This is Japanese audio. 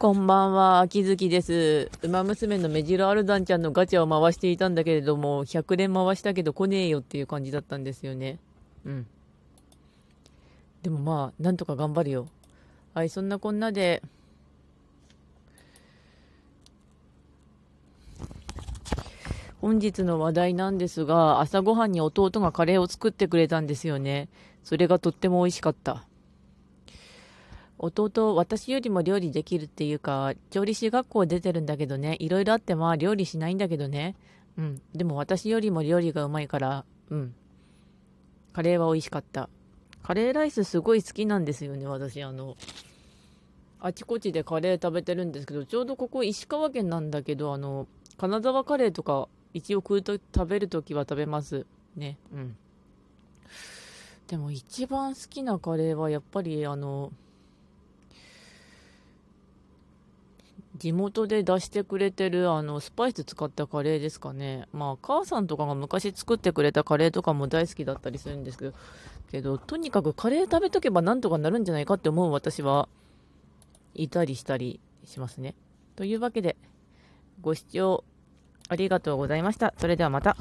こんばんは、秋月です。馬娘のメジロアルダンちゃんのガチャを回していたんだけれども、100連回したけど来ねえよっていう感じだったんですよね。うん。でもまあ、なんとか頑張るよ。はい、そんなこんなで、本日の話題なんですが、朝ごはんに弟がカレーを作ってくれたんですよね。それがとっても美味しかった。弟、私よりも料理できるっていうか、調理師学校出てるんだけどね、いろいろあってまあ料理しないんだけどね。うん。でも私よりも料理がうまいから、うん。カレーは美味しかった。カレーライスすごい好きなんですよね、私。あの、あちこちでカレー食べてるんですけど、ちょうどここ石川県なんだけど、あの、金沢カレーとか一応食うと食べるときは食べます。ね。うん。でも一番好きなカレーはやっぱりあの、地元で出してくれてるあのスパイス使ったカレーですかね。まあ母さんとかが昔作ってくれたカレーとかも大好きだったりするんですけど、けどとにかくカレー食べとけばなんとかなるんじゃないかって思う私はいたりしたりしますね。というわけでご視聴ありがとうございました。それではまた。